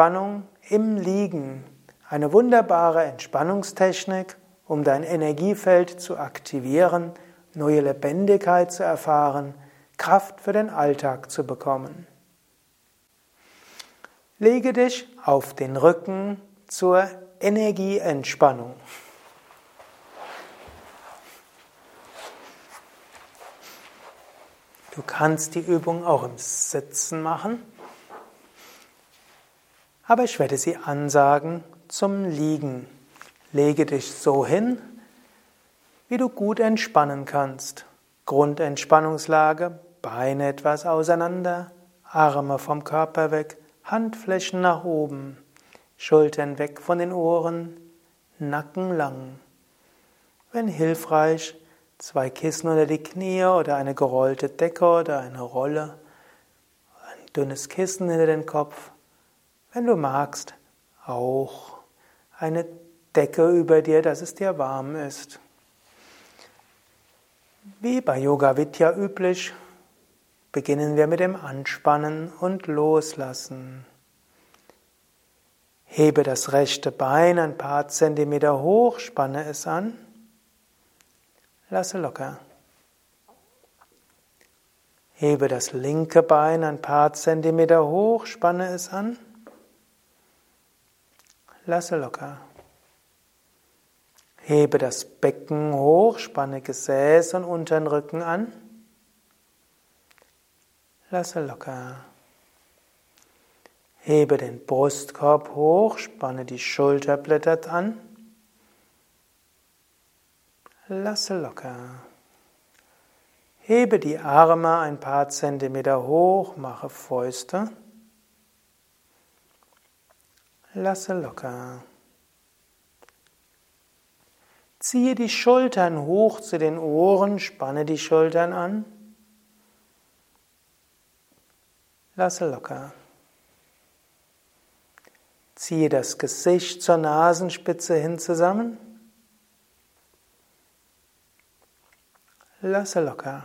Entspannung im Liegen. Eine wunderbare Entspannungstechnik, um dein Energiefeld zu aktivieren, neue Lebendigkeit zu erfahren, Kraft für den Alltag zu bekommen. Lege dich auf den Rücken zur Energieentspannung. Du kannst die Übung auch im Sitzen machen, aber ich werde sie ansagen zum Liegen. Lege dich so hin, wie du gut entspannen kannst. Grundentspannungslage, Beine etwas auseinander, Arme vom Körper weg, Handflächen nach oben, Schultern weg von den Ohren, Nacken lang. Wenn hilfreich, zwei Kissen unter die Knie oder eine gerollte Decke oder eine Rolle, ein dünnes Kissen hinter den Kopf. Wenn du magst, auch eine Decke über dir, dass es dir warm ist. Wie bei Yoga Vidya üblich, beginnen wir mit dem Anspannen und Loslassen. Hebe das rechte Bein ein paar Zentimeter hoch, spanne es an. Lasse locker. Hebe das linke Bein ein paar Zentimeter hoch, spanne es an. Lasse locker. Hebe das Becken hoch, spanne Gesäß und unteren Rücken an. Lasse locker. Hebe den Brustkorb hoch, spanne die Schulterblätter an. Lasse locker. Hebe die Arme ein paar Zentimeter hoch, mache Fäuste. Lasse locker. Ziehe die Schultern hoch zu den Ohren, spanne die Schultern an. Lasse locker. Ziehe das Gesicht zur Nasenspitze hin zusammen. Lasse locker.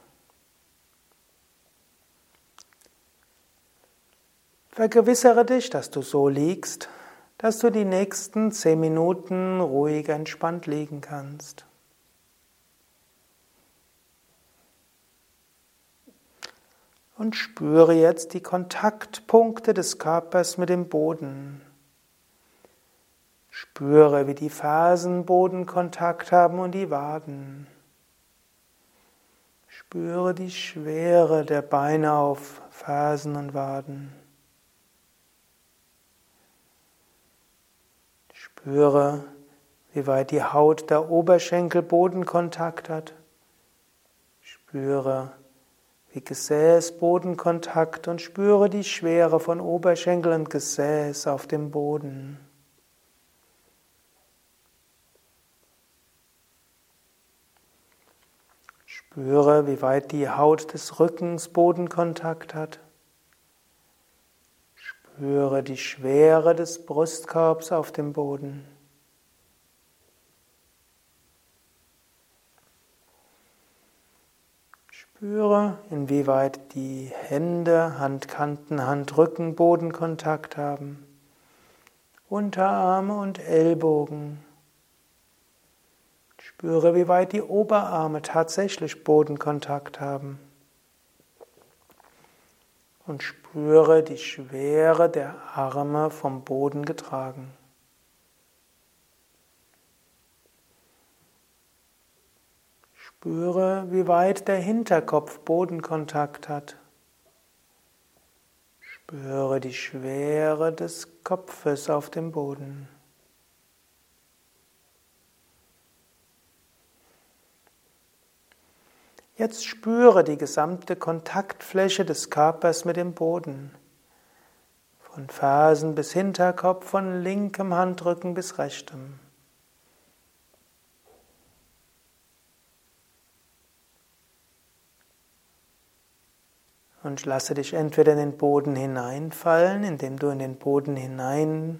Vergewissere dich, dass du so liegst, dass du die nächsten zehn Minuten ruhig entspannt liegen kannst. und spüre jetzt die Kontaktpunkte des Körpers mit dem Boden. Spüre, wie die Fersen Bodenkontakt haben und die Waden. Spüre die Schwere der Beine auf Fersen und Waden. Spüre, wie weit die Haut der Oberschenkel Bodenkontakt hat. Spüre, wie Gesäß-Bodenkontakt und spüre die Schwere von Oberschenkel und Gesäß auf dem Boden. Spüre, wie weit die Haut des Rückens Bodenkontakt hat. Spüre die Schwere des Brustkorbs auf dem Boden. Spüre, inwieweit die Hände, Handkanten, Handrücken Bodenkontakt haben. Unterarme und Ellbogen. Spüre, wie weit die Oberarme tatsächlich Bodenkontakt haben. Und spüre die Schwere der Arme vom Boden getragen. Spüre, wie weit der Hinterkopf Bodenkontakt hat. Spüre die Schwere des Kopfes auf dem Boden. Jetzt spüre die gesamte Kontaktfläche des Körpers mit dem Boden. Von Fersen bis Hinterkopf, von linkem Handrücken bis rechtem. Und lasse dich entweder in den Boden hineinfallen, indem du in den Boden hinein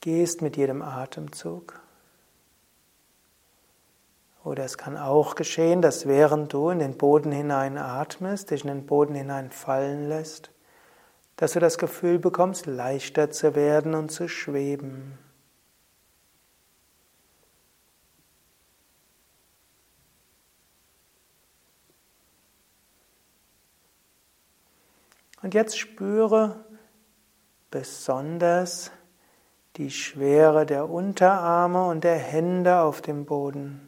gehst mit jedem Atemzug. Oder es kann auch geschehen, dass während du in den Boden hinein atmest, dich in den Boden hinein fallen lässt, dass du das Gefühl bekommst, leichter zu werden und zu schweben. Und jetzt spüre besonders die Schwere der Unterarme und der Hände auf dem Boden.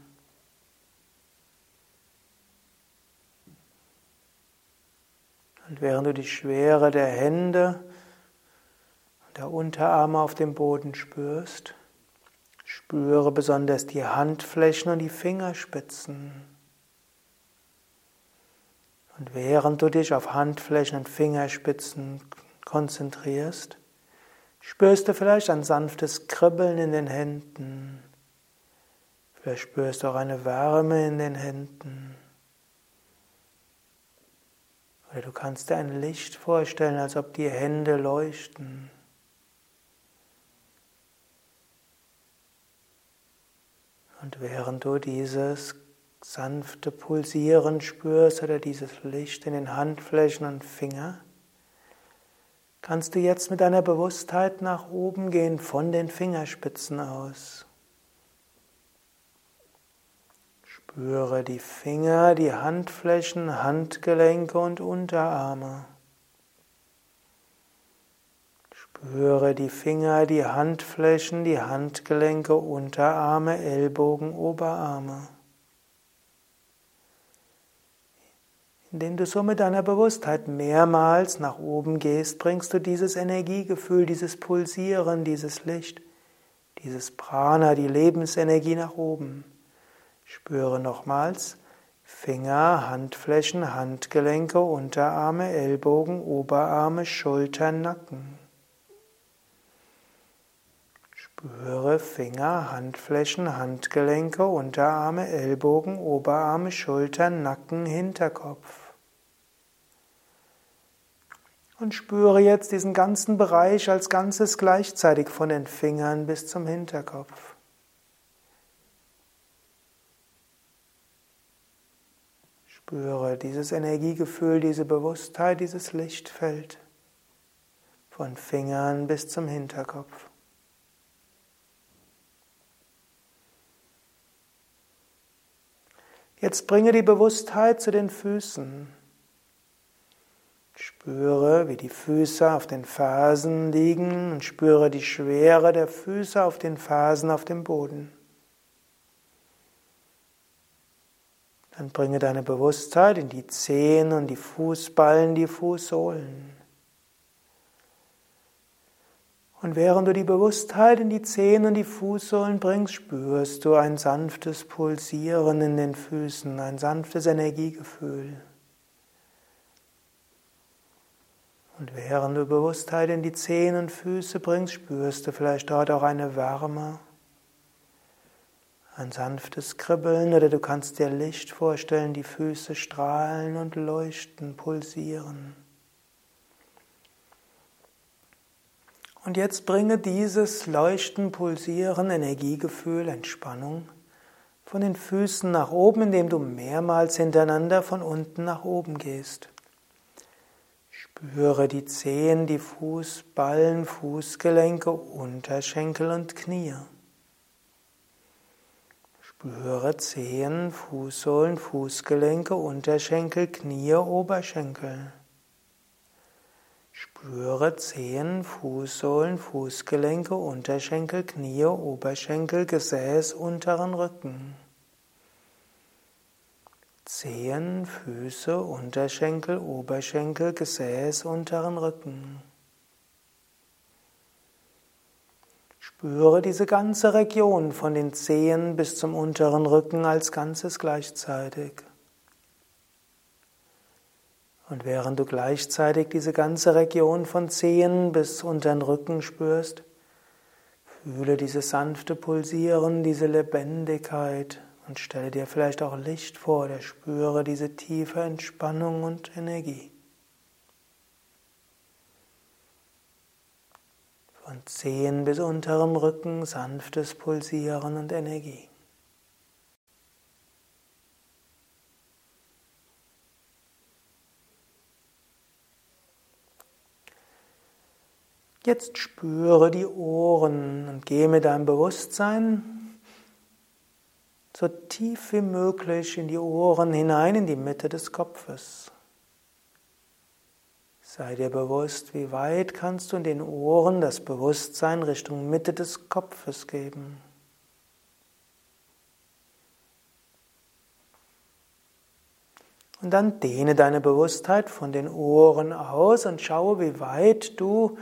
Und während du die Schwere der Hände und der Unterarme auf dem Boden spürst, spüre besonders die Handflächen und die Fingerspitzen. Und während du dich auf Handflächen und Fingerspitzen konzentrierst, spürst du vielleicht ein sanftes Kribbeln in den Händen. Vielleicht spürst du auch eine Wärme in den Händen. Oder du kannst dir ein Licht vorstellen, als ob die Hände leuchten. Und während du dieses sanfte Pulsieren spürst oder dieses Licht in den Handflächen und Finger, kannst du jetzt mit deiner Bewusstheit nach oben gehen von den Fingerspitzen aus. Spüre die Finger, die Handflächen, Handgelenke und Unterarme. Spüre die Finger, die Handflächen, die Handgelenke, Unterarme, Ellbogen, Oberarme. Indem du so mit deiner Bewusstheit mehrmals nach oben gehst, bringst du dieses Energiegefühl, dieses Pulsieren, dieses Licht, dieses Prana, die Lebensenergie nach oben. Spüre nochmals Finger, Handflächen, Handgelenke, Unterarme, Ellbogen, Oberarme, Schultern, Nacken. Spüre Finger, Handflächen, Handgelenke, Unterarme, Ellbogen, Oberarme, Schultern, Nacken, Hinterkopf. Und spüre jetzt diesen ganzen Bereich als Ganzes gleichzeitig von den Fingern bis zum Hinterkopf. Spüre dieses Energiegefühl, diese Bewusstheit, dieses Lichtfeld von Fingern bis zum Hinterkopf. Jetzt bringe die Bewusstheit zu den Füßen. Spüre, wie die Füße auf den Fersen liegen und spüre die Schwere der Füße auf den Fersen auf dem Boden. Dann bringe deine Bewusstheit in die Zehen und die Fußballen, die Fußsohlen. Und während du die Bewusstheit in die Zehen und die Fußsohlen bringst, spürst du ein sanftes Pulsieren in den Füßen, ein sanftes Energiegefühl. Und während du Bewusstheit in die Zehen und Füße bringst, spürst du vielleicht dort auch eine Wärme, ein sanftes Kribbeln oder du kannst dir Licht vorstellen, die Füße strahlen und leuchten, pulsieren. Und jetzt bringe dieses Leuchten, Pulsieren, Energiegefühl, Entspannung von den Füßen nach oben, indem du mehrmals hintereinander von unten nach oben gehst. Spüre die Zehen, die Fußballen, Fußgelenke, Unterschenkel und Knie. Spüre Zehen, Fußsohlen, Fußgelenke, Unterschenkel, Knie, Oberschenkel. Spüre Zehen, Fußsohlen, Fußgelenke, Unterschenkel, Knie, Oberschenkel, Gesäß, unteren Rücken. Zehen, Füße, Unterschenkel, Oberschenkel, Gesäß, unteren Rücken. Spüre diese ganze Region von den Zehen bis zum unteren Rücken als Ganzes gleichzeitig. Und während du gleichzeitig diese ganze Region von Zehen bis unter den Rücken spürst, fühle dieses sanfte Pulsieren, diese Lebendigkeit und stelle dir vielleicht auch Licht vor oder spüre diese tiefe Entspannung und Energie. Von Zehen bis unterem Rücken sanftes Pulsieren und Energie. Jetzt spüre die Ohren und gehe mit deinem Bewusstsein so tief wie möglich in die Ohren hinein, in die Mitte des Kopfes. Sei dir bewusst, wie weit kannst du in den Ohren das Bewusstsein Richtung Mitte des Kopfes geben. Und dann dehne deine Bewusstheit von den Ohren aus und schaue, wie weit du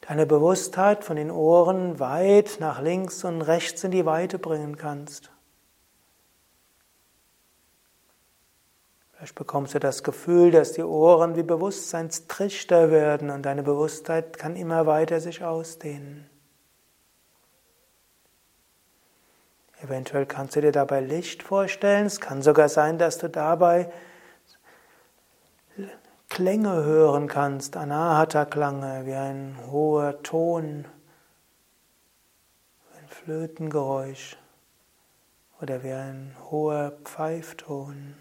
deine Bewusstheit von den Ohren weit nach links und rechts in die Weite bringen kannst. Vielleicht bekommst du das Gefühl, dass die Ohren wie Bewusstseinstrichter werden und deine Bewusstheit kann immer weiter sich ausdehnen. Eventuell kannst du dir dabei Licht vorstellen. Es kann sogar sein, dass du dabei Klänge hören kannst, Anahata-Klange, wie ein hoher Ton, ein Flötengeräusch oder wie ein hoher Pfeifton.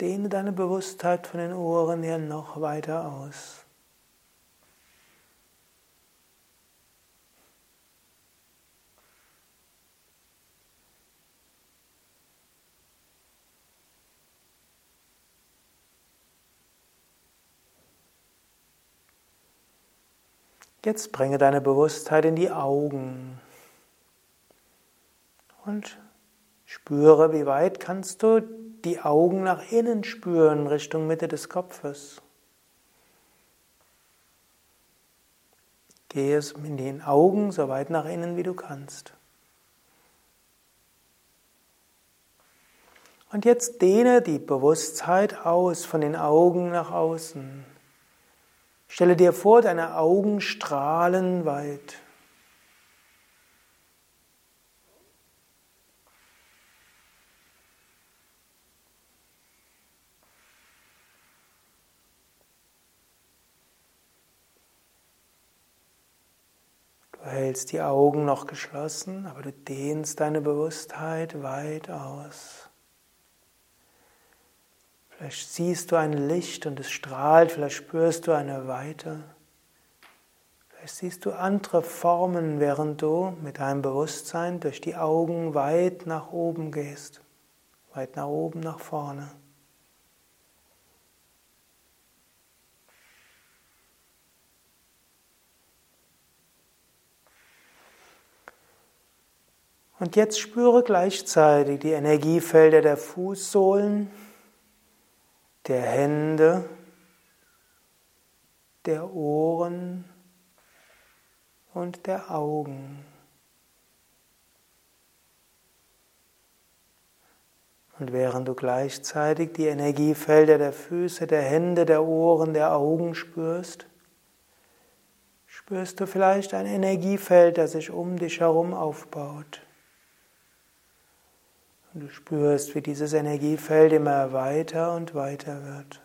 Dehne deine Bewusstheit von den Ohren her noch weiter aus. Jetzt bringe deine Bewusstheit in die Augen und spüre, wie weit kannst du die Augen nach innen spüren, Richtung Mitte des Kopfes. Gehe es in den Augen so weit nach innen, wie du kannst. Und jetzt dehne die Bewusstheit aus von den Augen nach außen. Stelle dir vor, deine Augen strahlen weit. Du hältst die Augen noch geschlossen, aber du dehnst deine Bewusstheit weit aus. Vielleicht siehst du ein Licht und es strahlt, vielleicht spürst du eine Weite. Vielleicht siehst du andere Formen, während du mit deinem Bewusstsein durch die Augen weit nach oben gehst, weit nach oben, nach vorne. Und jetzt spüre gleichzeitig die Energiefelder der Fußsohlen, der Hände, der Ohren und der Augen. Und während du gleichzeitig die Energiefelder der Füße, der Hände, der Ohren, der Augen spürst, spürst du vielleicht ein Energiefeld, das sich um dich herum aufbaut. Und du spürst, wie dieses Energiefeld immer weiter und weiter wird.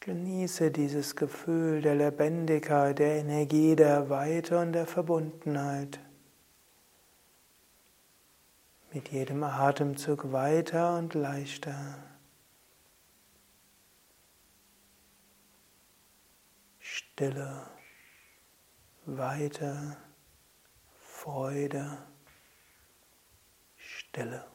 Genieße dieses Gefühl der Lebendigkeit, der Energie, der Weite und der Verbundenheit. Mit jedem Atemzug weiter und leichter. Stille, weiter. Freude, Stille.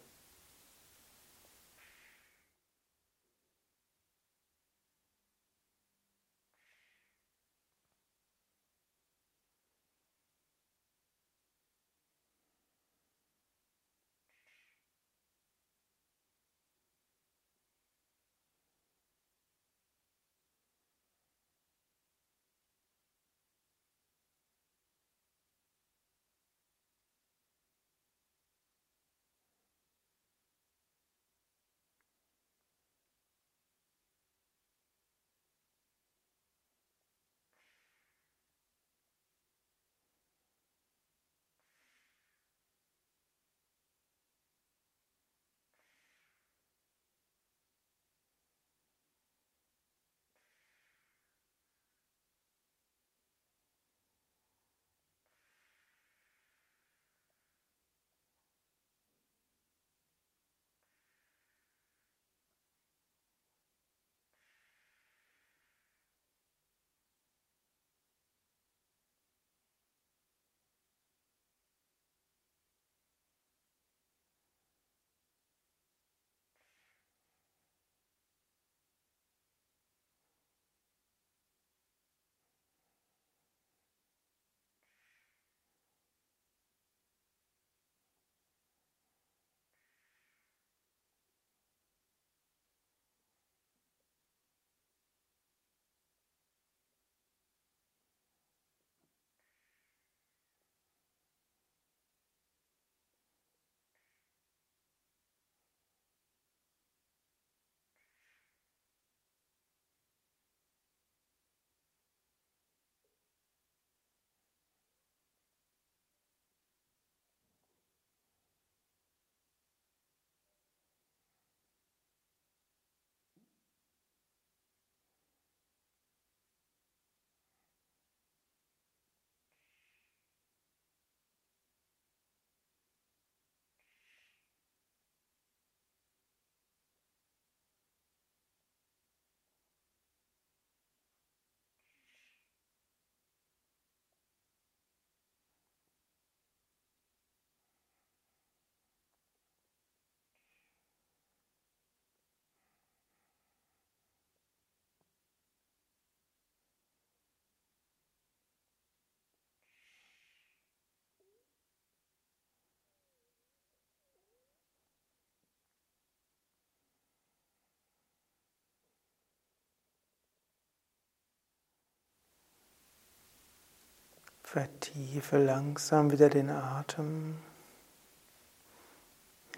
Vertiefe langsam wieder den Atem.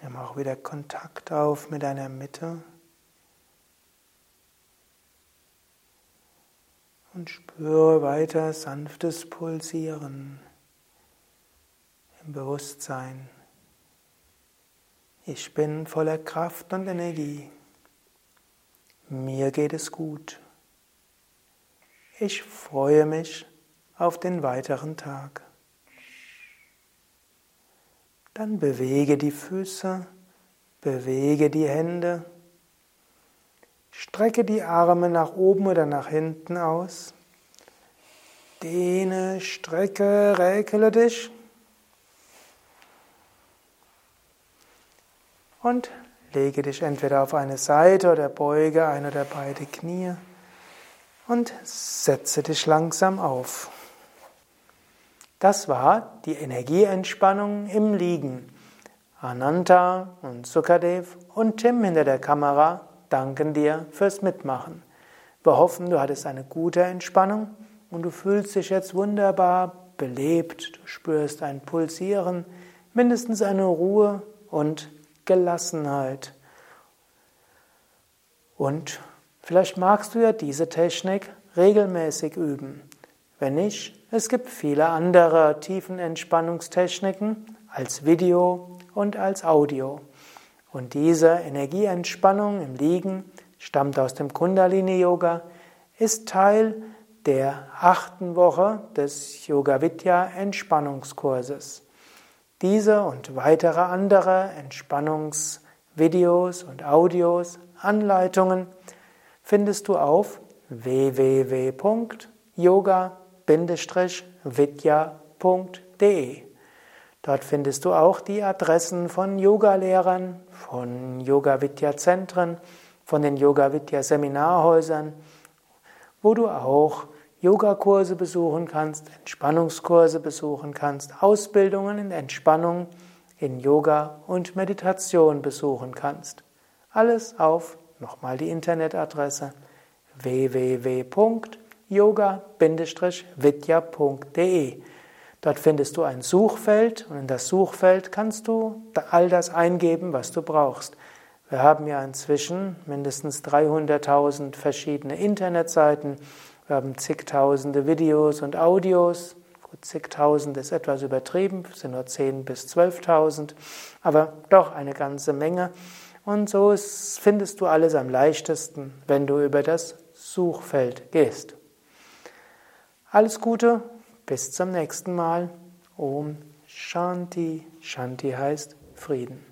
Nimm auch wieder Kontakt auf mit deiner Mitte. Und spüre weiter sanftes Pulsieren im Bewusstsein. Ich bin voller Kraft und Energie. Mir geht es gut. Ich freue mich auf den weiteren Tag. Dann bewege die Füße, bewege die Hände, strecke die Arme nach oben oder nach hinten aus, dehne, strecke, räkele dich und lege dich entweder auf eine Seite oder beuge ein oder beide Knie und setze dich langsam auf. Das war die Energieentspannung im Liegen. Ananta und Sukadev und Tim hinter der Kamera danken dir fürs Mitmachen. Wir hoffen, du hattest eine gute Entspannung und du fühlst dich jetzt wunderbar belebt. Du spürst ein Pulsieren, mindestens eine Ruhe und Gelassenheit. Und vielleicht magst du ja diese Technik regelmäßig üben. Wenn nicht, es gibt viele andere Tiefenentspannungstechniken als Video und als Audio. Und diese Energieentspannung im Liegen stammt aus dem Kundalini Yoga, ist Teil der achten Woche des Yoga Vidya Entspannungskurses. Diese und weitere andere Entspannungsvideos und Audios, Anleitungen findest du auf www.yoga-vidya.de. Dort findest du auch die Adressen von Yogalehrern, von Yoga Vidya Zentren, von den Yoga Vidya Seminarhäusern, wo du auch Yogakurse besuchen kannst, Entspannungskurse besuchen kannst, Ausbildungen in Entspannung, in Yoga und Meditation besuchen kannst. Alles auf, nochmal die Internetadresse www.yoga-vidya.de. Dort findest du ein Suchfeld und in das Suchfeld kannst du all das eingeben, was du brauchst. Wir haben ja inzwischen mindestens 300.000 verschiedene Internetseiten wir haben zigtausende Videos und Audios. Zigtausend ist etwas übertrieben, sind nur zehn bis zwölftausend, aber doch eine ganze Menge. Und so findest du alles am leichtesten, wenn du über das Suchfeld gehst. Alles Gute, bis zum nächsten Mal. Om Shanti. Shanti heißt Frieden.